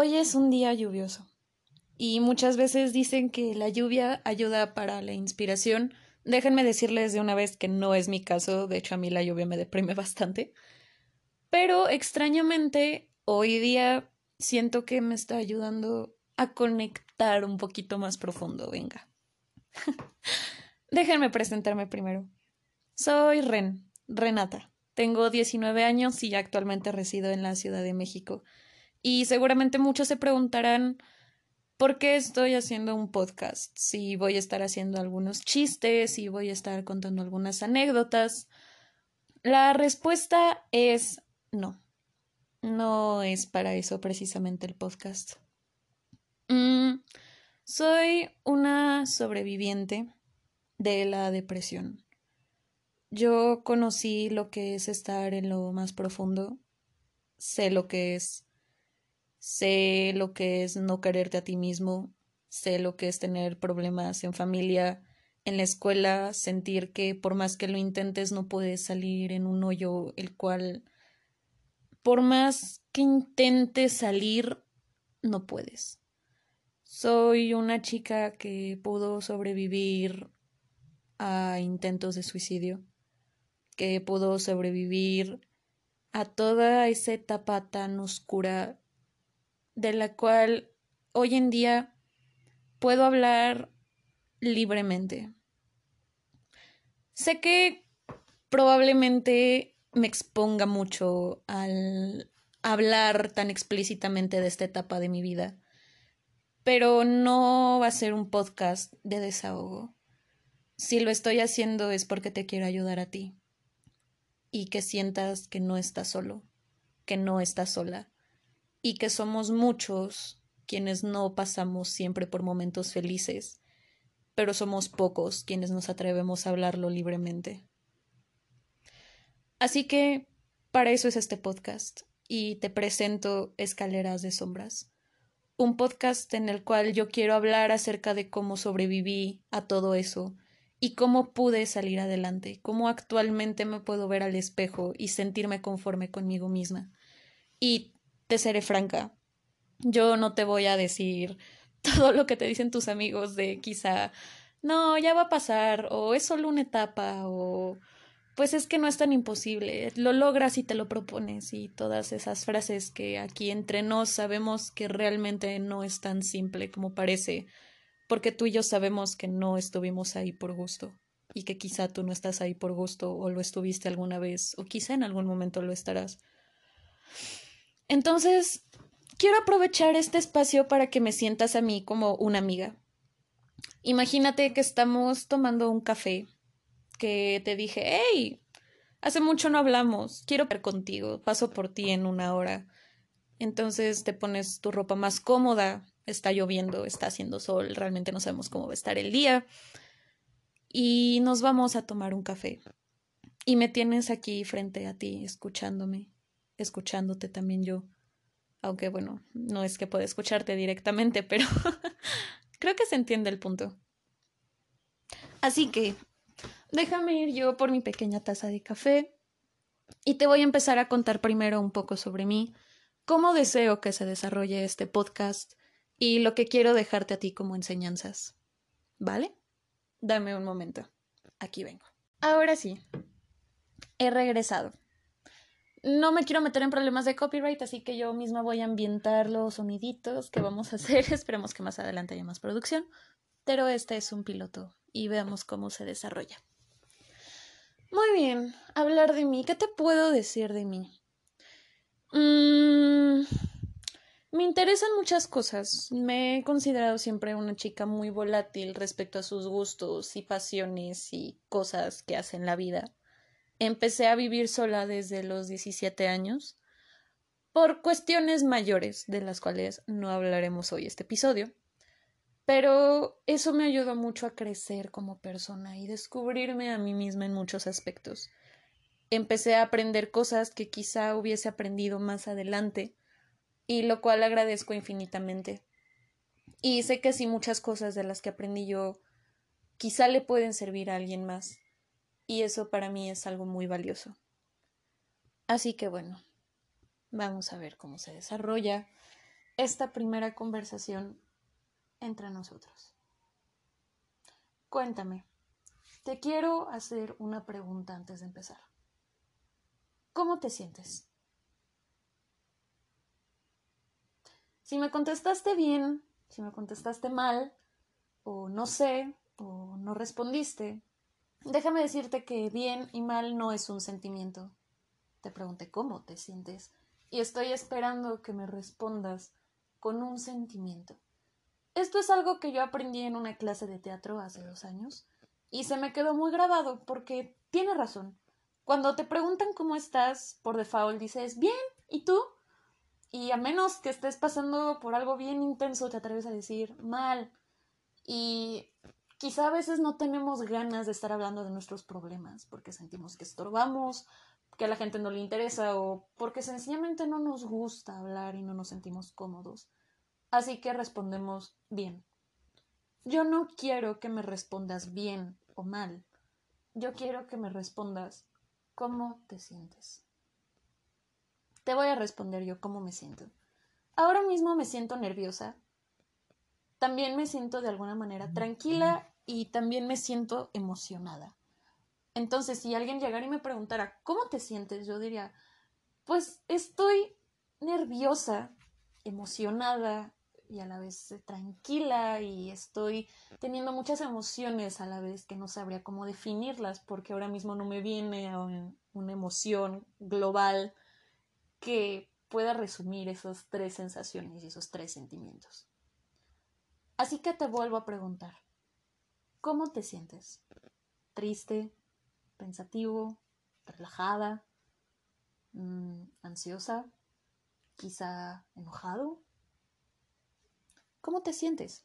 Hoy es un día lluvioso y muchas veces dicen que la lluvia ayuda para la inspiración. Déjenme decirles de una vez que no es mi caso, de hecho a mí la lluvia me deprime bastante. Pero extrañamente hoy día siento que me está ayudando a conectar un poquito más profundo, venga. Déjenme presentarme primero. Soy Ren, Renata. Tengo 19 años y actualmente resido en la Ciudad de México. Y seguramente muchos se preguntarán por qué estoy haciendo un podcast, si voy a estar haciendo algunos chistes, si voy a estar contando algunas anécdotas. La respuesta es no. No es para eso precisamente el podcast. Mm, soy una sobreviviente de la depresión. Yo conocí lo que es estar en lo más profundo, sé lo que es sé lo que es no quererte a ti mismo, sé lo que es tener problemas en familia, en la escuela, sentir que por más que lo intentes no puedes salir en un hoyo el cual por más que intentes salir no puedes. Soy una chica que pudo sobrevivir a intentos de suicidio, que pudo sobrevivir a toda esa etapa tan oscura de la cual hoy en día puedo hablar libremente. Sé que probablemente me exponga mucho al hablar tan explícitamente de esta etapa de mi vida, pero no va a ser un podcast de desahogo. Si lo estoy haciendo es porque te quiero ayudar a ti y que sientas que no estás solo, que no estás sola y que somos muchos quienes no pasamos siempre por momentos felices, pero somos pocos quienes nos atrevemos a hablarlo libremente. Así que para eso es este podcast y te presento Escaleras de Sombras, un podcast en el cual yo quiero hablar acerca de cómo sobreviví a todo eso y cómo pude salir adelante, cómo actualmente me puedo ver al espejo y sentirme conforme conmigo misma. Y te seré franca. Yo no te voy a decir todo lo que te dicen tus amigos de quizá, no, ya va a pasar, o es solo una etapa, o pues es que no es tan imposible, lo logras y te lo propones, y todas esas frases que aquí entre nos sabemos que realmente no es tan simple como parece, porque tú y yo sabemos que no estuvimos ahí por gusto, y que quizá tú no estás ahí por gusto, o lo estuviste alguna vez, o quizá en algún momento lo estarás. Entonces, quiero aprovechar este espacio para que me sientas a mí como una amiga. Imagínate que estamos tomando un café, que te dije, hey, hace mucho no hablamos, quiero ver contigo, paso por ti en una hora. Entonces te pones tu ropa más cómoda, está lloviendo, está haciendo sol, realmente no sabemos cómo va a estar el día. Y nos vamos a tomar un café. Y me tienes aquí frente a ti, escuchándome escuchándote también yo. Aunque bueno, no es que pueda escucharte directamente, pero creo que se entiende el punto. Así que déjame ir yo por mi pequeña taza de café y te voy a empezar a contar primero un poco sobre mí, cómo deseo que se desarrolle este podcast y lo que quiero dejarte a ti como enseñanzas. ¿Vale? Dame un momento. Aquí vengo. Ahora sí. He regresado. No me quiero meter en problemas de copyright, así que yo misma voy a ambientar los soniditos que vamos a hacer. Esperemos que más adelante haya más producción. Pero este es un piloto y veamos cómo se desarrolla. Muy bien, hablar de mí. ¿Qué te puedo decir de mí? Mm, me interesan muchas cosas. Me he considerado siempre una chica muy volátil respecto a sus gustos y pasiones y cosas que hace en la vida. Empecé a vivir sola desde los 17 años por cuestiones mayores de las cuales no hablaremos hoy este episodio. Pero eso me ayudó mucho a crecer como persona y descubrirme a mí misma en muchos aspectos. Empecé a aprender cosas que quizá hubiese aprendido más adelante, y lo cual agradezco infinitamente. Y sé que sí muchas cosas de las que aprendí yo quizá le pueden servir a alguien más y eso para mí es algo muy valioso. Así que bueno, vamos a ver cómo se desarrolla esta primera conversación entre nosotros. Cuéntame, te quiero hacer una pregunta antes de empezar. ¿Cómo te sientes? Si me contestaste bien, si me contestaste mal, o no sé, o no respondiste, déjame decirte que bien y mal no es un sentimiento. Te pregunté cómo te sientes y estoy esperando que me respondas con un sentimiento. Esto es algo que yo aprendí en una clase de teatro hace dos años y se me quedó muy grabado porque tiene razón. Cuando te preguntan cómo estás, por default dices bien, ¿y tú? Y a menos que estés pasando por algo bien intenso, te atreves a decir mal. Y quizá a veces no tenemos ganas de estar hablando de nuestros problemas porque sentimos que estorbamos, que a la gente no le interesa o porque sencillamente no nos gusta hablar y no nos sentimos cómodos. Así que respondemos bien. Yo no quiero que me respondas bien o mal. Yo quiero que me respondas cómo te sientes. Te voy a responder yo cómo me siento. Ahora mismo me siento nerviosa. También me siento de alguna manera tranquila y también me siento emocionada. Entonces, si alguien llegara y me preguntara, ¿cómo te sientes? Yo diría, pues estoy nerviosa, emocionada y a la vez tranquila y estoy teniendo muchas emociones a la vez que no sabría cómo definirlas porque ahora mismo no me viene una emoción global que pueda resumir esas tres sensaciones y esos tres sentimientos. Así que te vuelvo a preguntar, ¿cómo te sientes? ¿Triste? pensativo, relajada, mm, ansiosa, quizá enojado. ¿Cómo te sientes?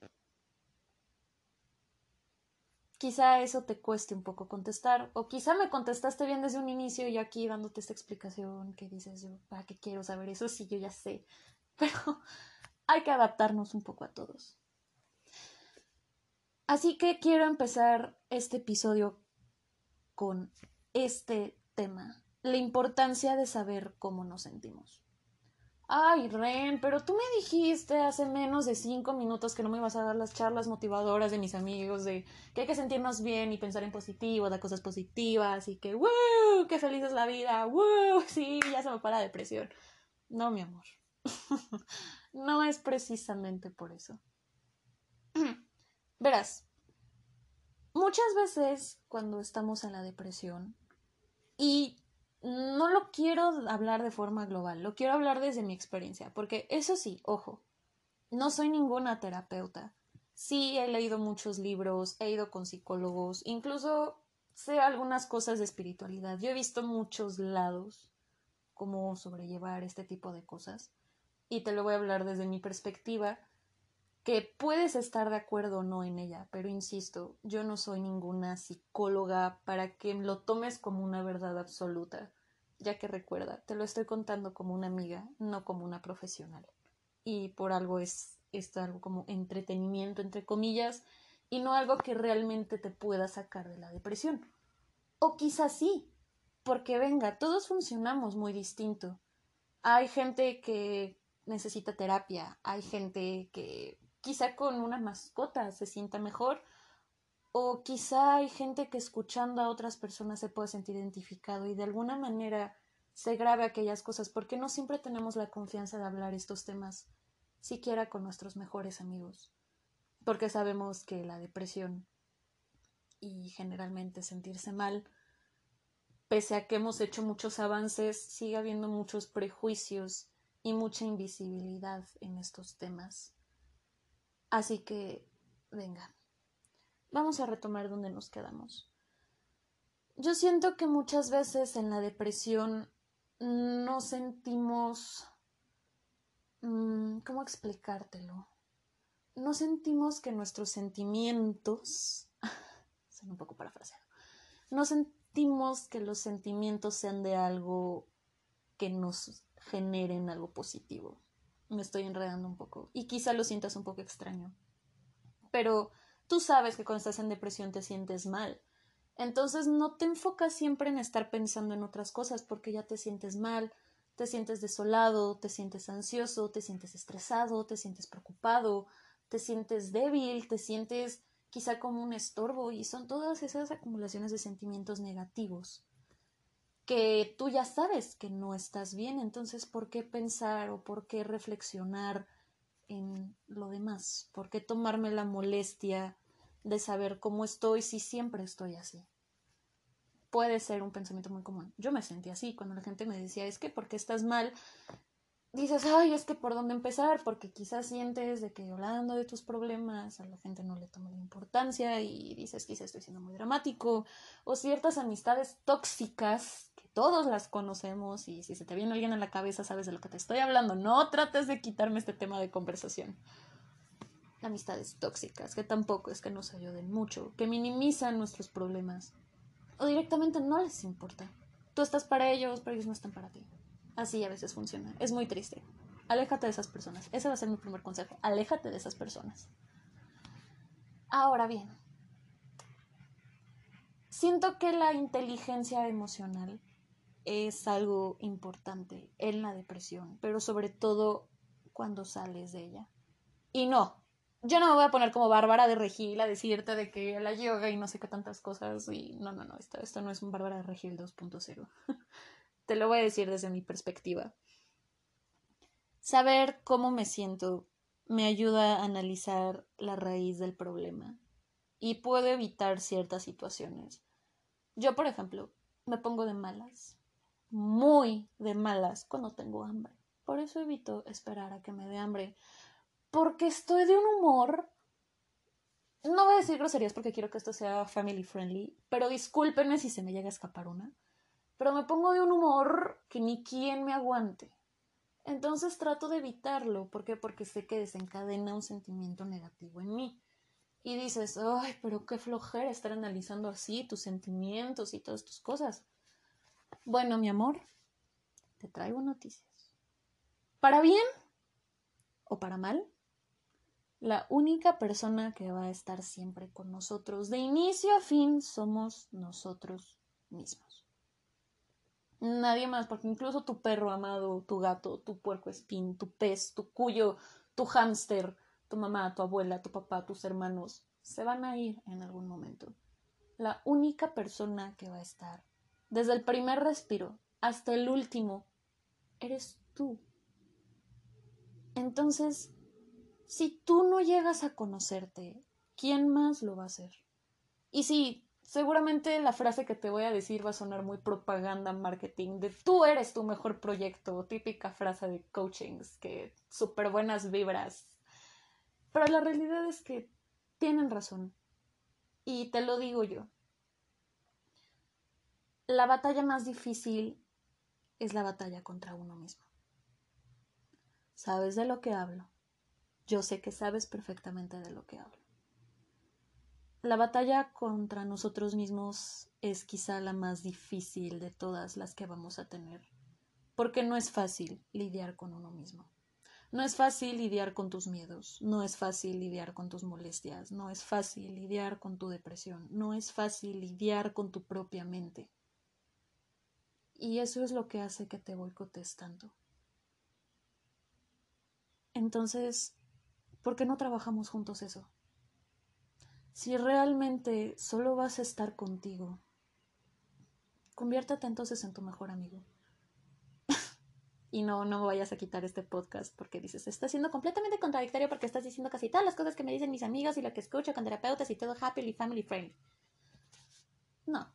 Quizá eso te cueste un poco contestar, o quizá me contestaste bien desde un inicio y aquí dándote esta explicación que dices yo, ¿para qué quiero saber eso? Sí, yo ya sé, pero hay que adaptarnos un poco a todos. Así que quiero empezar este episodio con este tema, la importancia de saber cómo nos sentimos. Ay, Ren, pero tú me dijiste hace menos de cinco minutos que no me ibas a dar las charlas motivadoras de mis amigos, de que hay que sentirnos bien y pensar en positivo, de cosas positivas y que, ¡wow! ¡Qué feliz es la vida! ¡wow! Sí, ya se me para la depresión. No, mi amor. no es precisamente por eso. Verás, muchas veces cuando estamos en la depresión, y no lo quiero hablar de forma global, lo quiero hablar desde mi experiencia, porque eso sí, ojo, no soy ninguna terapeuta. Sí, he leído muchos libros, he ido con psicólogos, incluso sé algunas cosas de espiritualidad. Yo he visto muchos lados cómo sobrellevar este tipo de cosas y te lo voy a hablar desde mi perspectiva que puedes estar de acuerdo o no en ella, pero insisto, yo no soy ninguna psicóloga para que lo tomes como una verdad absoluta, ya que recuerda, te lo estoy contando como una amiga, no como una profesional. Y por algo es esto algo como entretenimiento, entre comillas, y no algo que realmente te pueda sacar de la depresión. O quizás sí, porque venga, todos funcionamos muy distinto. Hay gente que necesita terapia, hay gente que quizá con una mascota se sienta mejor o quizá hay gente que escuchando a otras personas se puede sentir identificado y de alguna manera se grabe aquellas cosas porque no siempre tenemos la confianza de hablar estos temas siquiera con nuestros mejores amigos porque sabemos que la depresión y generalmente sentirse mal pese a que hemos hecho muchos avances sigue habiendo muchos prejuicios y mucha invisibilidad en estos temas Así que, venga, vamos a retomar donde nos quedamos. Yo siento que muchas veces en la depresión no sentimos... Mm, ¿Cómo explicártelo? No sentimos que nuestros sentimientos... son un poco parafraseado. No sentimos que los sentimientos sean de algo que nos generen algo positivo me estoy enredando un poco y quizá lo sientas un poco extraño. Pero tú sabes que cuando estás en depresión te sientes mal. Entonces no te enfocas siempre en estar pensando en otras cosas porque ya te sientes mal, te sientes desolado, te sientes ansioso, te sientes estresado, te sientes preocupado, te sientes débil, te sientes quizá como un estorbo y son todas esas acumulaciones de sentimientos negativos que tú ya sabes que no estás bien, entonces ¿por qué pensar o por qué reflexionar en lo demás? ¿Por qué tomarme la molestia de saber cómo estoy si siempre estoy así? Puede ser un pensamiento muy común. Yo me sentí así cuando la gente me decía, es que porque estás mal, dices, ay, es que por dónde empezar, porque quizás sientes de que hablando de tus problemas a la gente no le toma la importancia y dices, quizás estoy siendo muy dramático, o ciertas amistades tóxicas que todos las conocemos y si se te viene alguien a la cabeza sabes de lo que te estoy hablando, no trates de quitarme este tema de conversación. Amistades tóxicas, que tampoco es que nos ayuden mucho, que minimizan nuestros problemas, o directamente no les importa. Tú estás para ellos, pero ellos no están para ti. Así a veces funciona. Es muy triste. Aléjate de esas personas. Ese va a ser mi primer consejo. Aléjate de esas personas. Ahora bien, siento que la inteligencia emocional es algo importante en la depresión, pero sobre todo cuando sales de ella. Y no, yo no me voy a poner como Bárbara de Regil a decirte de que la yoga y no sé qué tantas cosas y no, no, no, esto, esto no es un Bárbara de Regil 2.0. Te lo voy a decir desde mi perspectiva. Saber cómo me siento me ayuda a analizar la raíz del problema y puedo evitar ciertas situaciones. Yo, por ejemplo, me pongo de malas, muy de malas cuando tengo hambre. Por eso evito esperar a que me dé hambre, porque estoy de un humor no voy a decir groserías porque quiero que esto sea family friendly, pero discúlpenme si se me llega a escapar una pero me pongo de un humor que ni quien me aguante. Entonces trato de evitarlo. ¿Por qué? Porque sé que desencadena un sentimiento negativo en mí. Y dices, ay, pero qué flojera estar analizando así tus sentimientos y todas tus cosas. Bueno, mi amor, te traigo noticias. Para bien o para mal, la única persona que va a estar siempre con nosotros de inicio a fin somos nosotros mismos. Nadie más, porque incluso tu perro amado, tu gato, tu puerco espín, tu pez, tu cuyo, tu hámster, tu mamá, tu abuela, tu papá, tus hermanos, se van a ir en algún momento. La única persona que va a estar, desde el primer respiro hasta el último, eres tú. Entonces, si tú no llegas a conocerte, ¿quién más lo va a hacer? Y si Seguramente la frase que te voy a decir va a sonar muy propaganda marketing de tú eres tu mejor proyecto, típica frase de coachings, que súper buenas vibras. Pero la realidad es que tienen razón. Y te lo digo yo. La batalla más difícil es la batalla contra uno mismo. ¿Sabes de lo que hablo? Yo sé que sabes perfectamente de lo que hablo. La batalla contra nosotros mismos es quizá la más difícil de todas las que vamos a tener, porque no es fácil lidiar con uno mismo. No es fácil lidiar con tus miedos, no es fácil lidiar con tus molestias, no es fácil lidiar con tu depresión, no es fácil lidiar con tu propia mente. Y eso es lo que hace que te boicotes tanto. Entonces, ¿por qué no trabajamos juntos eso? Si realmente solo vas a estar contigo, conviértate entonces en tu mejor amigo. y no, no vayas a quitar este podcast porque dices, está siendo completamente contradictorio porque estás diciendo casi todas las cosas que me dicen mis amigos y lo que escucho con terapeutas y todo happily family friendly. No,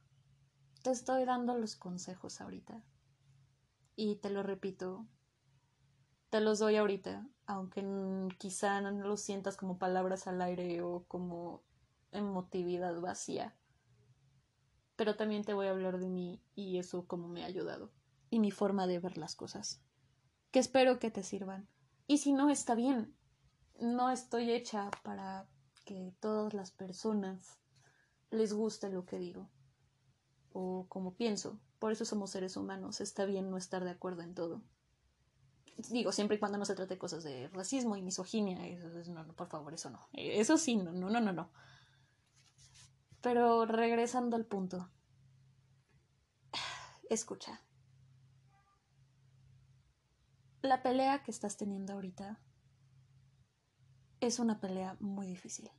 te estoy dando los consejos ahorita. Y te lo repito, te los doy ahorita, aunque quizá no los sientas como palabras al aire o como emotividad vacía. Pero también te voy a hablar de mí y eso como me ha ayudado. Y mi forma de ver las cosas. Que espero que te sirvan. Y si no, está bien. No estoy hecha para que todas las personas les guste lo que digo. O como pienso. Por eso somos seres humanos. Está bien no estar de acuerdo en todo digo, siempre y cuando no se trate cosas de racismo y misoginia, eso, no, no, por favor, eso no. Eso sí, no, no, no, no. Pero regresando al punto. Escucha. La pelea que estás teniendo ahorita es una pelea muy difícil.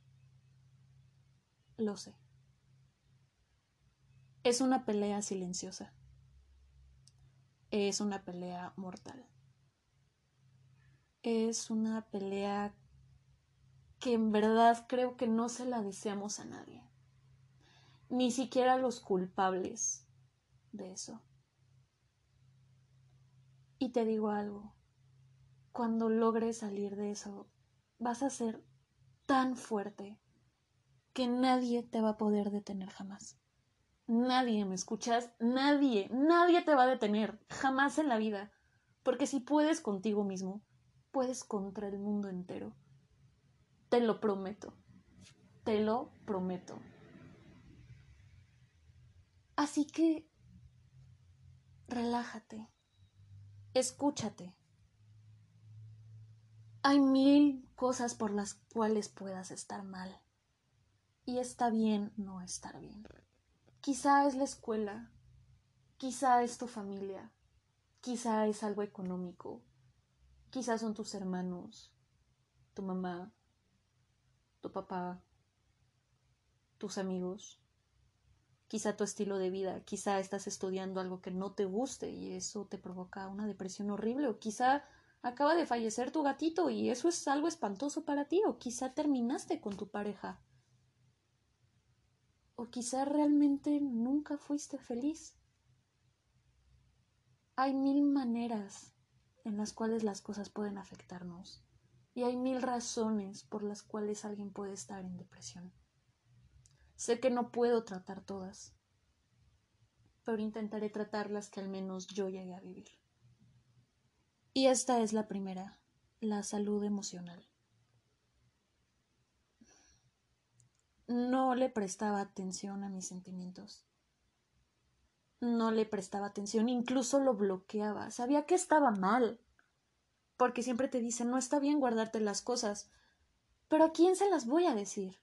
Lo sé. Es una pelea silenciosa. Es una pelea mortal. Es una pelea que en verdad creo que no se la deseamos a nadie. Ni siquiera los culpables de eso. Y te digo algo, cuando logres salir de eso, vas a ser tan fuerte que nadie te va a poder detener jamás. Nadie, ¿me escuchas? Nadie, nadie te va a detener, jamás en la vida. Porque si puedes contigo mismo, puedes contra el mundo entero. Te lo prometo. Te lo prometo. Así que relájate. Escúchate. Hay mil cosas por las cuales puedas estar mal. Y está bien no estar bien. Quizá es la escuela, quizá es tu familia, quizá es algo económico, quizá son tus hermanos, tu mamá, tu papá, tus amigos, quizá tu estilo de vida, quizá estás estudiando algo que no te guste y eso te provoca una depresión horrible, o quizá acaba de fallecer tu gatito y eso es algo espantoso para ti, o quizá terminaste con tu pareja o quizá realmente nunca fuiste feliz. Hay mil maneras en las cuales las cosas pueden afectarnos y hay mil razones por las cuales alguien puede estar en depresión. Sé que no puedo tratar todas, pero intentaré tratar las que al menos yo llegué a vivir. Y esta es la primera, la salud emocional. no le prestaba atención a mis sentimientos. No le prestaba atención, incluso lo bloqueaba. Sabía que estaba mal. Porque siempre te dicen, no está bien guardarte las cosas. Pero ¿a quién se las voy a decir?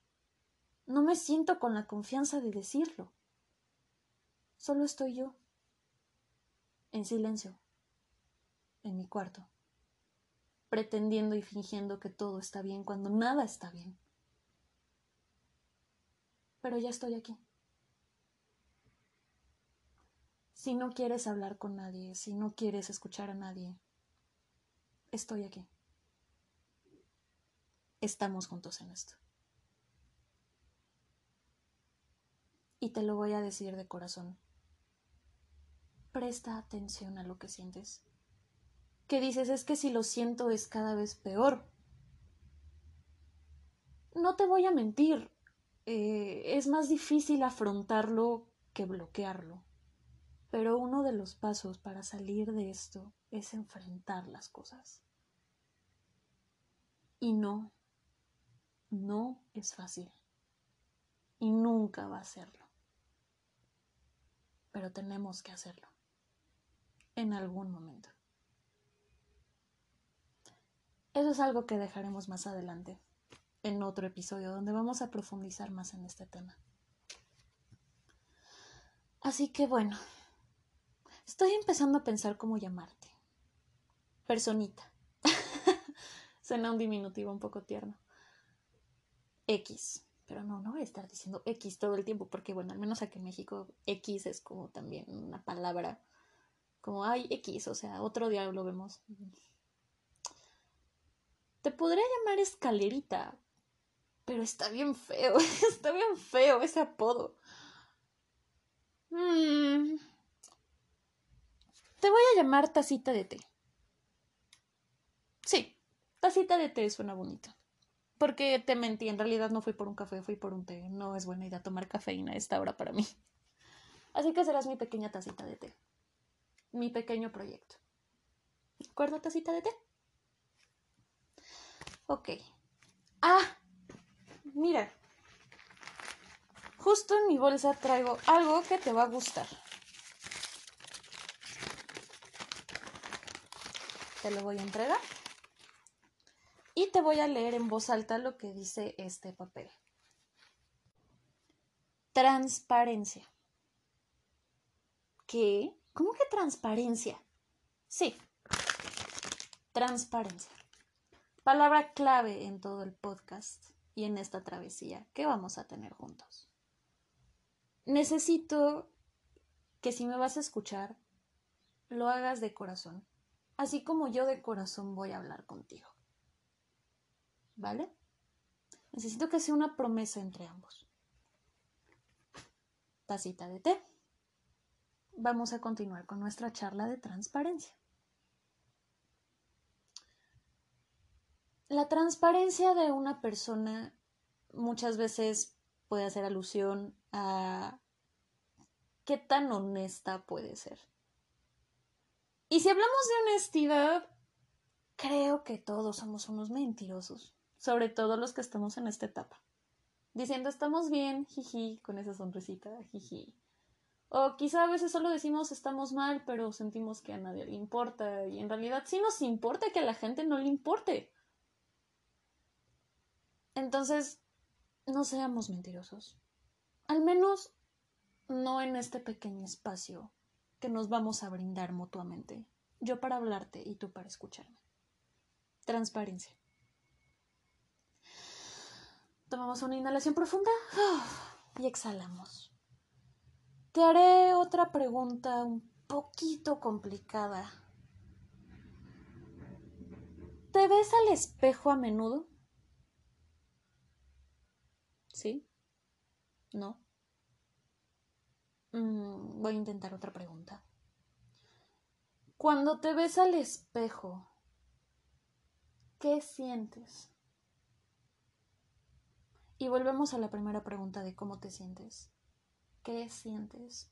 No me siento con la confianza de decirlo. Solo estoy yo. En silencio. En mi cuarto. Pretendiendo y fingiendo que todo está bien cuando nada está bien pero ya estoy aquí. Si no quieres hablar con nadie, si no quieres escuchar a nadie, estoy aquí. Estamos juntos en esto. Y te lo voy a decir de corazón. Presta atención a lo que sientes. ¿Qué dices? Es que si lo siento es cada vez peor. No te voy a mentir, eh, es más difícil afrontarlo que bloquearlo. Pero uno de los pasos para salir de esto es enfrentar las cosas. Y no, no es fácil. Y nunca va a serlo. Pero tenemos que hacerlo. En algún momento. Eso es algo que dejaremos más adelante en otro episodio donde vamos a profundizar más en este tema. Así que bueno, estoy empezando a pensar cómo llamarte. Personita. Suena un diminutivo un poco tierno. X. Pero no, no voy a estar diciendo X todo el tiempo porque, bueno, al menos aquí en México X es como también una palabra como hay X, o sea, otro día lo vemos. Te podría llamar escalerita, pero está bien feo, está bien feo ese apodo. Mm. Te voy a llamar tacita de té. Sí, tacita de té suena bonito. Porque te mentí, en realidad no fui por un café, fui por un té. No es buena idea tomar cafeína a esta hora para mí. Así que serás mi pequeña tacita de té. Mi pequeño proyecto. ¿De acuerdo, tacita de té? Ok. Ah, Mira, justo en mi bolsa traigo algo que te va a gustar. Te lo voy a entregar. Y te voy a leer en voz alta lo que dice este papel. Transparencia. ¿Qué? ¿Cómo que transparencia? Sí. Transparencia. Palabra clave en todo el podcast y en esta travesía que vamos a tener juntos. Necesito que si me vas a escuchar, lo hagas de corazón, así como yo de corazón voy a hablar contigo. ¿Vale? Necesito que sea una promesa entre ambos. Tacita de té. Vamos a continuar con nuestra charla de transparencia. La transparencia de una persona muchas veces puede hacer alusión a qué tan honesta puede ser. Y si hablamos de honestidad, creo que todos somos unos mentirosos, sobre todo los que estamos en esta etapa. Diciendo estamos bien, jiji, con esa sonrisita, jiji. O quizá a veces solo decimos estamos mal, pero sentimos que a nadie le importa. Y en realidad sí nos importa que a la gente no le importe. Entonces, no seamos mentirosos. Al menos no en este pequeño espacio que nos vamos a brindar mutuamente. Yo para hablarte y tú para escucharme. Transparencia. Tomamos una inhalación profunda y exhalamos. Te haré otra pregunta un poquito complicada. ¿Te ves al espejo a menudo? ¿Sí? ¿No? Mm, voy a intentar otra pregunta. Cuando te ves al espejo, ¿qué sientes? Y volvemos a la primera pregunta de cómo te sientes. ¿Qué sientes?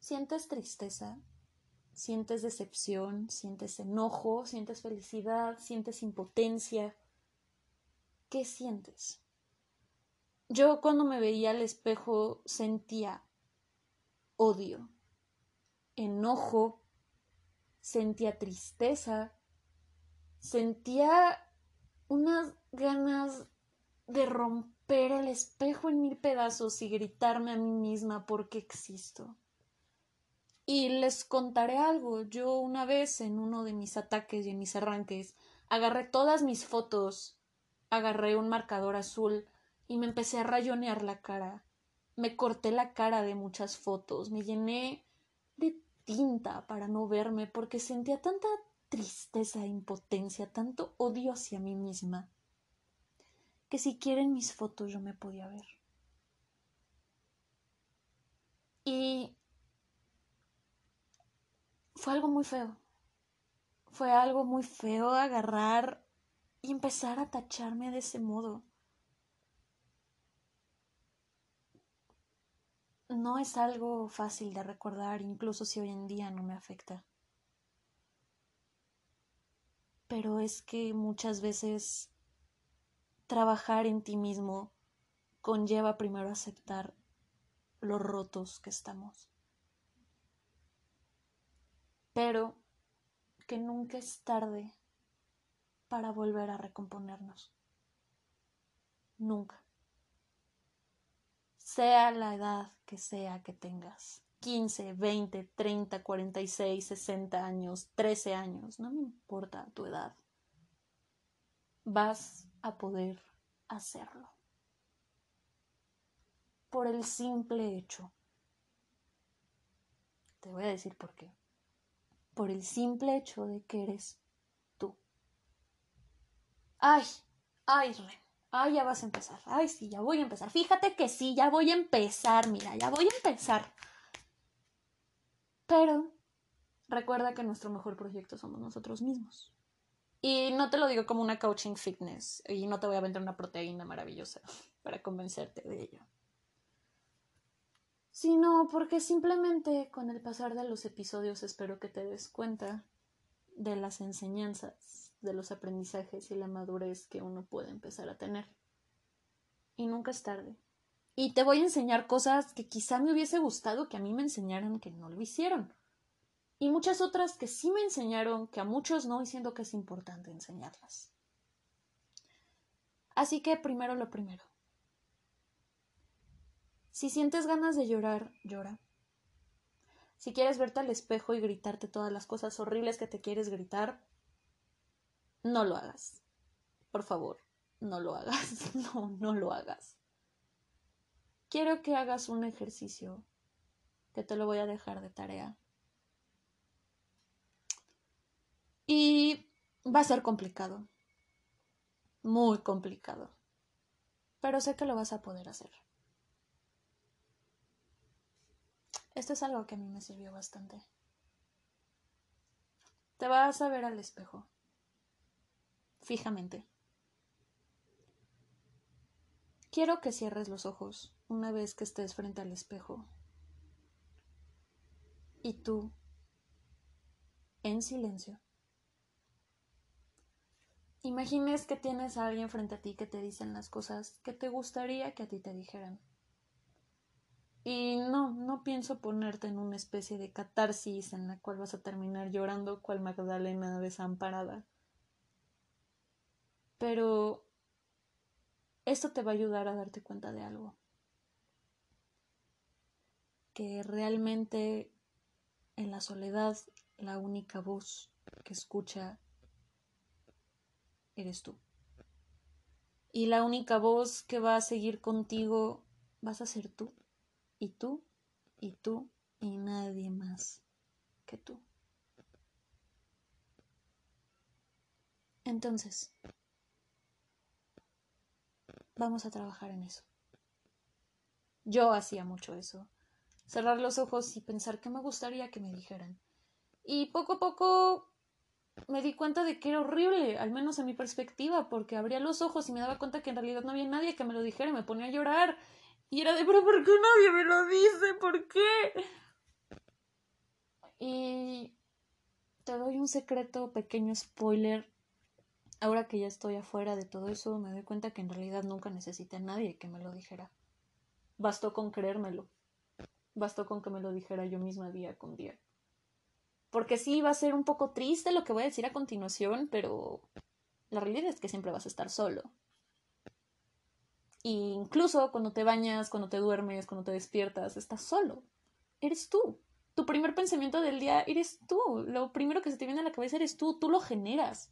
¿Sientes tristeza? ¿Sientes decepción? ¿Sientes enojo? ¿Sientes felicidad? ¿Sientes impotencia? ¿Qué sientes? Yo cuando me veía al espejo sentía odio, enojo, sentía tristeza, sentía unas ganas de romper el espejo en mil pedazos y gritarme a mí misma porque existo. Y les contaré algo. Yo una vez en uno de mis ataques y en mis arranques agarré todas mis fotos, agarré un marcador azul y me empecé a rayonear la cara. Me corté la cara de muchas fotos, me llené de tinta para no verme porque sentía tanta tristeza e impotencia, tanto odio hacia mí misma, que si quieren mis fotos yo me podía ver. Y fue algo muy feo. Fue algo muy feo agarrar y empezar a tacharme de ese modo. no es algo fácil de recordar, incluso si hoy en día no me afecta. Pero es que muchas veces trabajar en ti mismo conlleva primero aceptar los rotos que estamos. Pero que nunca es tarde para volver a recomponernos. Nunca sea la edad que sea que tengas. 15, 20, 30, 46, 60 años, 13 años, no me importa tu edad. Vas a poder hacerlo. Por el simple hecho. Te voy a decir por qué. Por el simple hecho de que eres tú. Ay, ay, Ren. Ay, ya vas a empezar. Ay, sí, ya voy a empezar. Fíjate que sí, ya voy a empezar. Mira, ya voy a empezar. Pero recuerda que nuestro mejor proyecto somos nosotros mismos. Y no te lo digo como una coaching fitness. Y no te voy a vender una proteína maravillosa para convencerte de ello. Sino porque simplemente con el pasar de los episodios espero que te des cuenta de las enseñanzas de los aprendizajes y la madurez que uno puede empezar a tener. Y nunca es tarde. Y te voy a enseñar cosas que quizá me hubiese gustado que a mí me enseñaran que no lo hicieron. Y muchas otras que sí me enseñaron que a muchos no, diciendo que es importante enseñarlas. Así que primero lo primero. Si sientes ganas de llorar, llora. Si quieres verte al espejo y gritarte todas las cosas horribles que te quieres gritar, no lo hagas. Por favor, no lo hagas. No, no lo hagas. Quiero que hagas un ejercicio que te lo voy a dejar de tarea. Y va a ser complicado. Muy complicado. Pero sé que lo vas a poder hacer. Esto es algo que a mí me sirvió bastante. Te vas a ver al espejo. Fijamente. Quiero que cierres los ojos una vez que estés frente al espejo. Y tú, en silencio, imagines que tienes a alguien frente a ti que te dicen las cosas que te gustaría que a ti te dijeran. Y no, no pienso ponerte en una especie de catarsis en la cual vas a terminar llorando cual Magdalena desamparada. Pero esto te va a ayudar a darte cuenta de algo. Que realmente en la soledad la única voz que escucha eres tú. Y la única voz que va a seguir contigo vas a ser tú y tú, y tú, y nadie más que tú. Entonces, vamos a trabajar en eso. Yo hacía mucho eso. Cerrar los ojos y pensar que me gustaría que me dijeran. Y poco a poco me di cuenta de que era horrible, al menos en mi perspectiva, porque abría los ojos y me daba cuenta que en realidad no había nadie que me lo dijera y me ponía a llorar y era de, pero ¿por qué nadie me lo dice? ¿Por qué? Y te doy un secreto, pequeño spoiler. Ahora que ya estoy afuera de todo eso, me doy cuenta que en realidad nunca necesité a nadie que me lo dijera. Bastó con creérmelo. Bastó con que me lo dijera yo misma día con día. Porque sí, va a ser un poco triste lo que voy a decir a continuación, pero la realidad es que siempre vas a estar solo incluso cuando te bañas, cuando te duermes, cuando te despiertas, estás solo. Eres tú. Tu primer pensamiento del día eres tú. Lo primero que se te viene a la cabeza eres tú. Tú lo generas.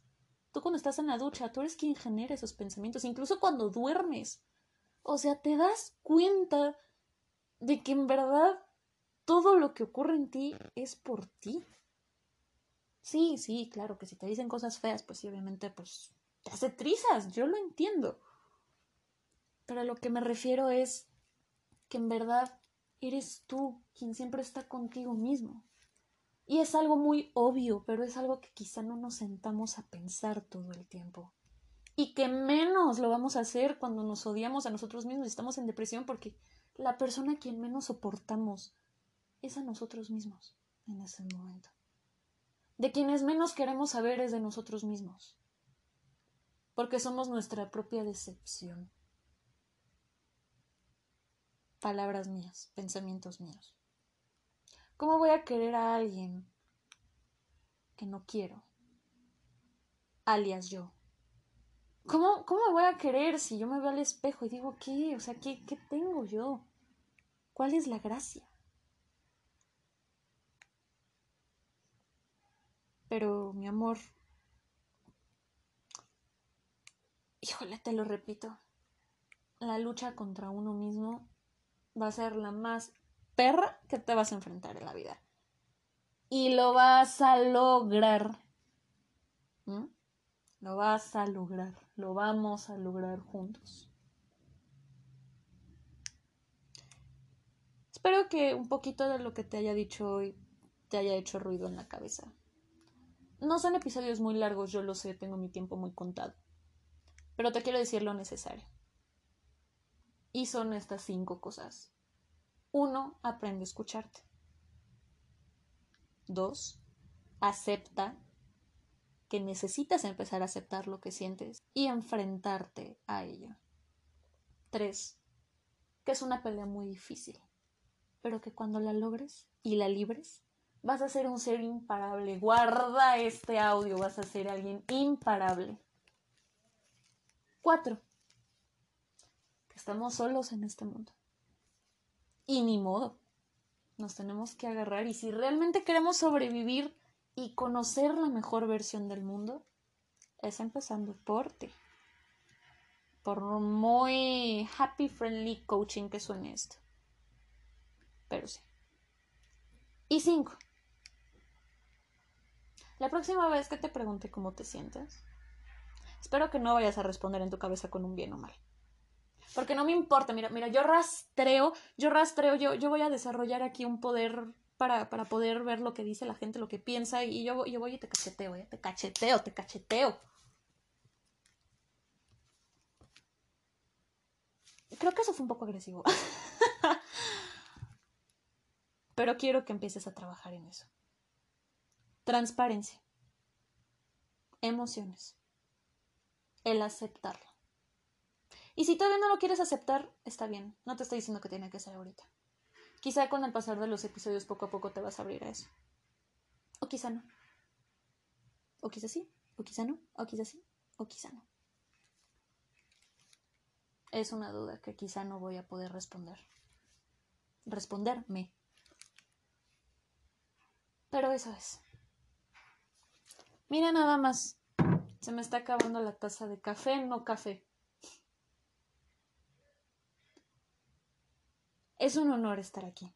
Tú cuando estás en la ducha, tú eres quien genera esos pensamientos. Incluso cuando duermes. O sea, te das cuenta de que en verdad todo lo que ocurre en ti es por ti. Sí, sí, claro, que si te dicen cosas feas, pues sí, obviamente, pues te hace trizas, yo lo entiendo. Pero a lo que me refiero es que en verdad eres tú quien siempre está contigo mismo. Y es algo muy obvio, pero es algo que quizá no nos sentamos a pensar todo el tiempo. Y que menos lo vamos a hacer cuando nos odiamos a nosotros mismos y estamos en depresión porque la persona a quien menos soportamos es a nosotros mismos en ese momento. De quienes menos queremos saber es de nosotros mismos. Porque somos nuestra propia decepción palabras mías, pensamientos míos. ¿Cómo voy a querer a alguien que no quiero? Alias yo. ¿Cómo, ¿Cómo voy a querer si yo me veo al espejo y digo, ¿qué? O sea, ¿qué, qué tengo yo? ¿Cuál es la gracia? Pero, mi amor, híjole, te lo repito, la lucha contra uno mismo va a ser la más perra que te vas a enfrentar en la vida. Y lo vas a lograr. Lo vas a lograr. Lo vamos a lograr juntos. Espero que un poquito de lo que te haya dicho hoy te haya hecho ruido en la cabeza. No son episodios muy largos, yo lo sé, tengo mi tiempo muy contado. Pero te quiero decir lo necesario. Y son estas cinco cosas. Uno, aprende a escucharte. Dos, acepta que necesitas empezar a aceptar lo que sientes y enfrentarte a ello. Tres, que es una pelea muy difícil, pero que cuando la logres y la libres, vas a ser un ser imparable. Guarda este audio, vas a ser alguien imparable. Cuatro, estamos solos en este mundo. Y ni modo. Nos tenemos que agarrar y si realmente queremos sobrevivir y conocer la mejor versión del mundo, es empezando por ti. Por muy happy, friendly coaching que suene esto. Pero sí. Y cinco. La próxima vez que te pregunte cómo te sientes, espero que no vayas a responder en tu cabeza con un bien o mal. Porque no me importa, mira, mira, yo rastreo, yo rastreo, yo, yo voy a desarrollar aquí un poder para, para poder ver lo que dice la gente, lo que piensa, y yo, yo voy y te cacheteo, ¿eh? te cacheteo, te cacheteo. Creo que eso fue un poco agresivo. Pero quiero que empieces a trabajar en eso. Transparencia. Emociones. El aceptarlo. Y si todavía no lo quieres aceptar, está bien. No te estoy diciendo que tiene que ser ahorita. Quizá con el pasar de los episodios poco a poco te vas a abrir a eso. O quizá no. O quizá sí, o quizá no, o quizá sí, o quizá no. Es una duda que quizá no voy a poder responder. Responderme. Pero eso es. Mira nada más. Se me está acabando la taza de café, no café. Es un honor estar aquí.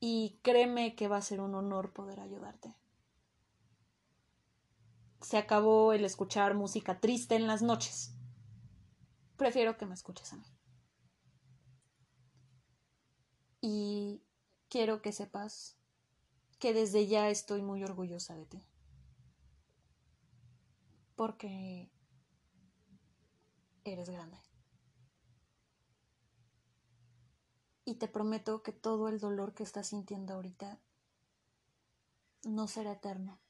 Y créeme que va a ser un honor poder ayudarte. Se acabó el escuchar música triste en las noches. Prefiero que me escuches a mí. Y quiero que sepas que desde ya estoy muy orgullosa de ti. Porque eres grande. Y te prometo que todo el dolor que estás sintiendo ahorita no será eterno.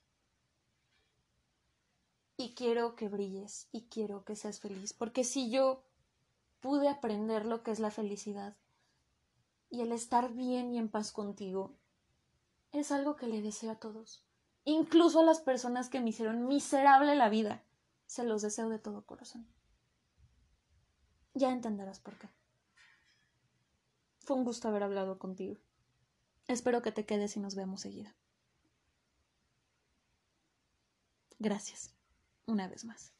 Y quiero que brilles y quiero que seas feliz, porque si yo pude aprender lo que es la felicidad y el estar bien y en paz contigo, es algo que le deseo a todos, incluso a las personas que me hicieron miserable la vida. Se los deseo de todo corazón. Ya entenderás por qué. Fue un gusto haber hablado contigo. Espero que te quedes y nos veamos seguida. Gracias, una vez más.